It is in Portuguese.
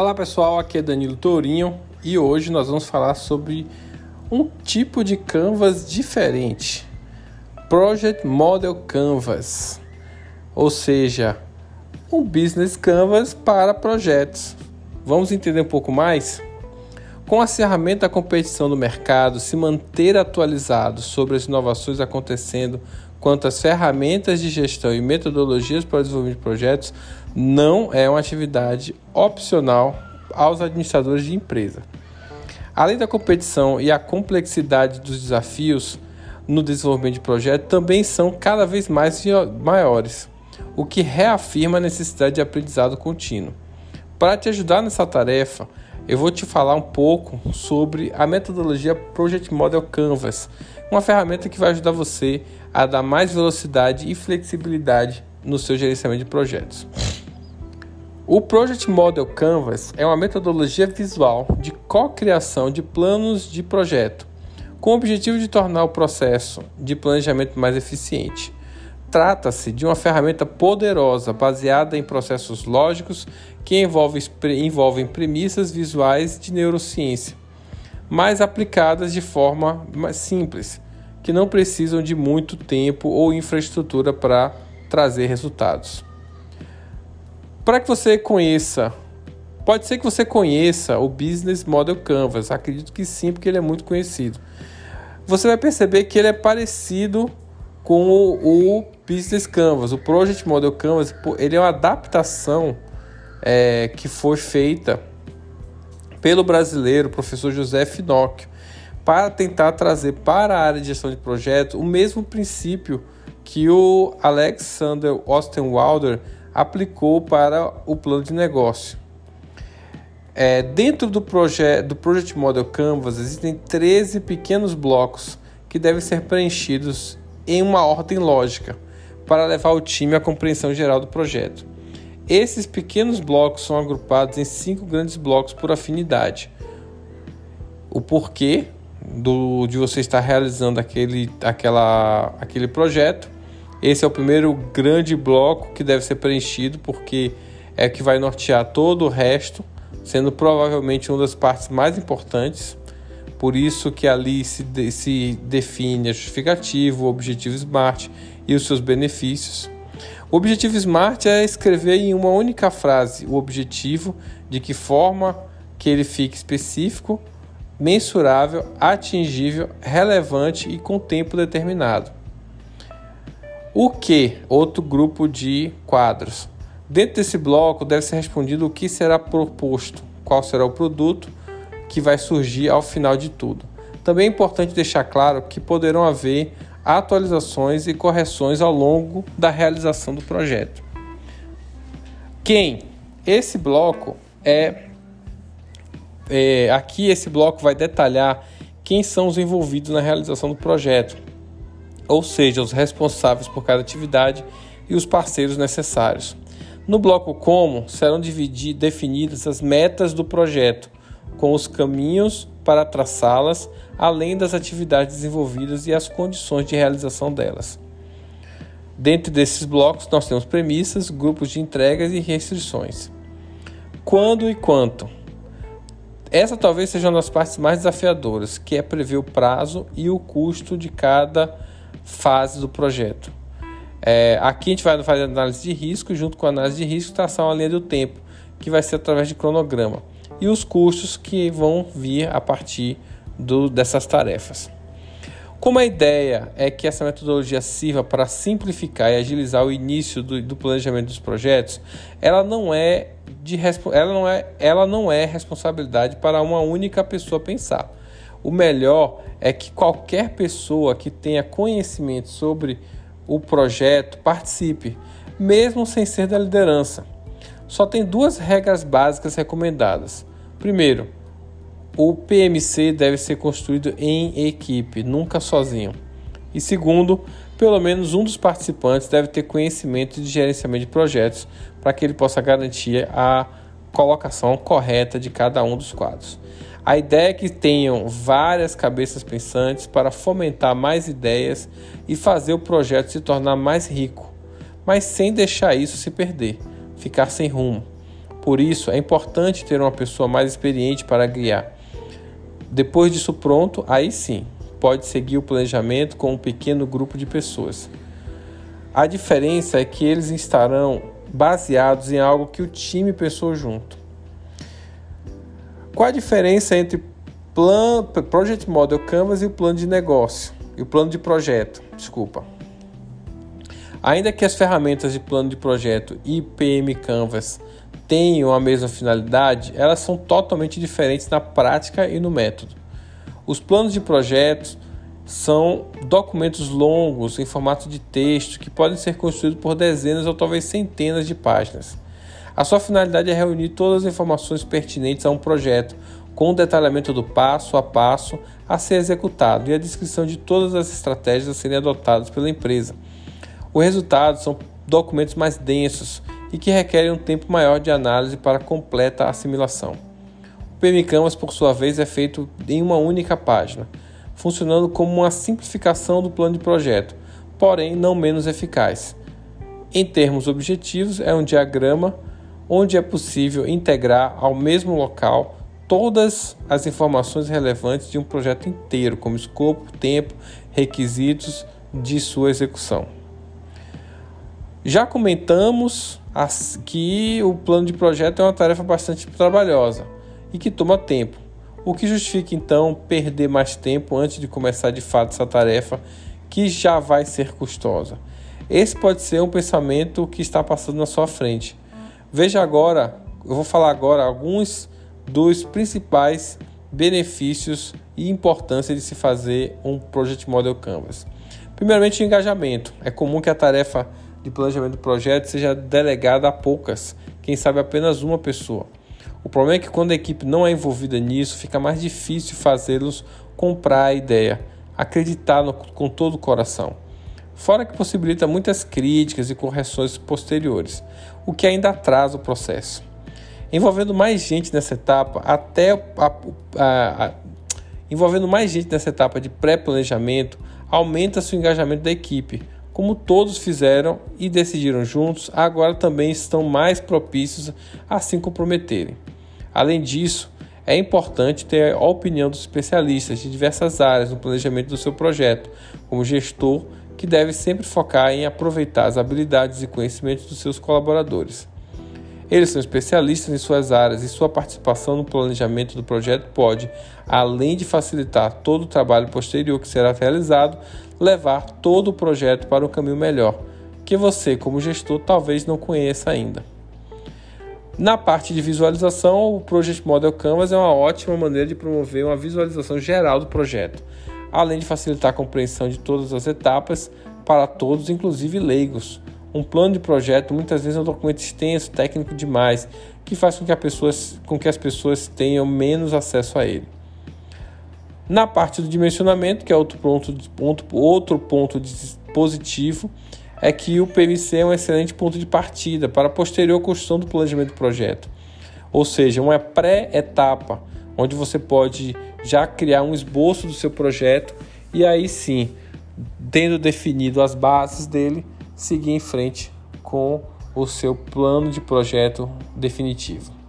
Olá pessoal, aqui é Danilo Tourinho e hoje nós vamos falar sobre um tipo de canvas diferente, Project Model Canvas, ou seja, um business canvas para projetos. Vamos entender um pouco mais? Com a ferramenta da competição do mercado, se manter atualizado sobre as inovações acontecendo quanto às ferramentas de gestão e metodologias para o desenvolvimento de projetos não é uma atividade opcional aos administradores de empresa. Além da competição e a complexidade dos desafios no desenvolvimento de projetos também são cada vez mais maiores, o que reafirma a necessidade de aprendizado contínuo. Para te ajudar nessa tarefa, eu vou te falar um pouco sobre a metodologia Project Model Canvas, uma ferramenta que vai ajudar você a dar mais velocidade e flexibilidade no seu gerenciamento de projetos. O Project Model Canvas é uma metodologia visual de co-criação de planos de projeto, com o objetivo de tornar o processo de planejamento mais eficiente. Trata-se de uma ferramenta poderosa baseada em processos lógicos que envolvem, envolvem premissas visuais de neurociência, mas aplicadas de forma mais simples, que não precisam de muito tempo ou infraestrutura para trazer resultados. Para que você conheça, pode ser que você conheça o Business Model Canvas, acredito que sim, porque ele é muito conhecido. Você vai perceber que ele é parecido com o, Business Canvas, o Project Model Canvas, ele é uma adaptação é, que foi feita pelo brasileiro professor José Finocchio para tentar trazer para a área de gestão de projetos o mesmo princípio que o Alexander Ostenwalder aplicou para o plano de negócio. É, dentro do, projeto do Project Model Canvas existem 13 pequenos blocos que devem ser preenchidos em uma ordem lógica para levar o time à compreensão geral do projeto. Esses pequenos blocos são agrupados em cinco grandes blocos por afinidade. O porquê do, de você estar realizando aquele, aquela, aquele projeto, esse é o primeiro grande bloco que deve ser preenchido, porque é que vai nortear todo o resto, sendo provavelmente uma das partes mais importantes. Por isso que ali se, de, se define a justificativa, o objetivo SMART e os seus benefícios. O objetivo SMART é escrever em uma única frase o objetivo, de que forma que ele fique específico, mensurável, atingível, relevante e com tempo determinado. O que? Outro grupo de quadros. Dentro desse bloco deve ser respondido o que será proposto, qual será o produto que vai surgir ao final de tudo. Também é importante deixar claro que poderão haver atualizações e correções ao longo da realização do projeto. Quem? Esse bloco é, é aqui esse bloco vai detalhar quem são os envolvidos na realização do projeto ou seja, os responsáveis por cada atividade e os parceiros necessários. No bloco Como serão dividir, definidas as metas do projeto, com os caminhos para traçá-las, além das atividades desenvolvidas e as condições de realização delas. Dentro desses blocos, nós temos premissas, grupos de entregas e restrições. Quando e quanto? Essa talvez seja uma das partes mais desafiadoras, que é prever o prazo e o custo de cada fase do projeto. É, aqui a gente vai fazer análise de risco, junto com a análise de risco, traçar uma linha do tempo, que vai ser através de cronograma, e os custos que vão vir a partir do, dessas tarefas. Como a ideia é que essa metodologia sirva para simplificar e agilizar o início do, do planejamento dos projetos, ela não é de ela não é, ela não é responsabilidade para uma única pessoa pensar. O melhor é que qualquer pessoa que tenha conhecimento sobre o projeto participe, mesmo sem ser da liderança. Só tem duas regras básicas recomendadas. Primeiro, o PMC deve ser construído em equipe, nunca sozinho. E segundo, pelo menos um dos participantes deve ter conhecimento de gerenciamento de projetos para que ele possa garantir a colocação correta de cada um dos quadros. A ideia é que tenham várias cabeças pensantes para fomentar mais ideias e fazer o projeto se tornar mais rico, mas sem deixar isso se perder, ficar sem rumo. Por isso, é importante ter uma pessoa mais experiente para guiar. Depois disso pronto, aí sim, pode seguir o planejamento com um pequeno grupo de pessoas. A diferença é que eles estarão baseados em algo que o time pensou junto. Qual a diferença entre plan, Project Model Canvas e o plano de negócio? E o plano de projeto, desculpa. Ainda que as ferramentas de plano de projeto e PM Canvas tenham a mesma finalidade, elas são totalmente diferentes na prática e no método. Os planos de projetos são documentos longos em formato de texto que podem ser construídos por dezenas ou talvez centenas de páginas. A sua finalidade é reunir todas as informações pertinentes a um projeto, com o detalhamento do passo a passo a ser executado e a descrição de todas as estratégias a serem adotadas pela empresa. O resultado são documentos mais densos e que requerem um tempo maior de análise para completa assimilação. O PM Canvas, por sua vez, é feito em uma única página, funcionando como uma simplificação do plano de projeto, porém não menos eficaz. Em termos objetivos, é um diagrama onde é possível integrar ao mesmo local todas as informações relevantes de um projeto inteiro, como escopo, tempo, requisitos de sua execução. Já comentamos que o plano de projeto é uma tarefa bastante trabalhosa e que toma tempo, o que justifica então perder mais tempo antes de começar de fato essa tarefa que já vai ser custosa. Esse pode ser um pensamento que está passando na sua frente. Veja agora, eu vou falar agora alguns dos principais benefícios e importância de se fazer um Project Model Canvas. Primeiramente, o engajamento. É comum que a tarefa de planejamento do projeto seja delegada a poucas, quem sabe apenas uma pessoa. O problema é que quando a equipe não é envolvida nisso, fica mais difícil fazê-los comprar a ideia, acreditar no, com todo o coração. Fora que possibilita muitas críticas e correções posteriores, o que ainda atrasa o processo. Envolvendo mais gente nessa etapa, até a, a, a, envolvendo mais gente nessa etapa de pré-planejamento, aumenta-se o engajamento da equipe, como todos fizeram e decidiram juntos, agora também estão mais propícios a se comprometerem. Além disso, é importante ter a opinião dos especialistas de diversas áreas no planejamento do seu projeto, como gestor, que deve sempre focar em aproveitar as habilidades e conhecimentos dos seus colaboradores. Eles são especialistas em suas áreas e sua participação no planejamento do projeto pode, além de facilitar todo o trabalho posterior que será realizado, levar todo o projeto para um caminho melhor, que você, como gestor, talvez não conheça ainda. Na parte de visualização, o Project Model Canvas é uma ótima maneira de promover uma visualização geral do projeto, além de facilitar a compreensão de todas as etapas para todos, inclusive leigos. Um plano de projeto muitas vezes é um documento extenso, técnico demais, que faz com que, com que as pessoas tenham menos acesso a ele. Na parte do dimensionamento, que é outro ponto, ponto, outro ponto positivo, é que o PMC é um excelente ponto de partida para a posterior construção do planejamento do projeto. Ou seja, uma pré-etapa, onde você pode já criar um esboço do seu projeto e aí sim, tendo definido as bases dele, seguir em frente com o seu plano de projeto definitivo.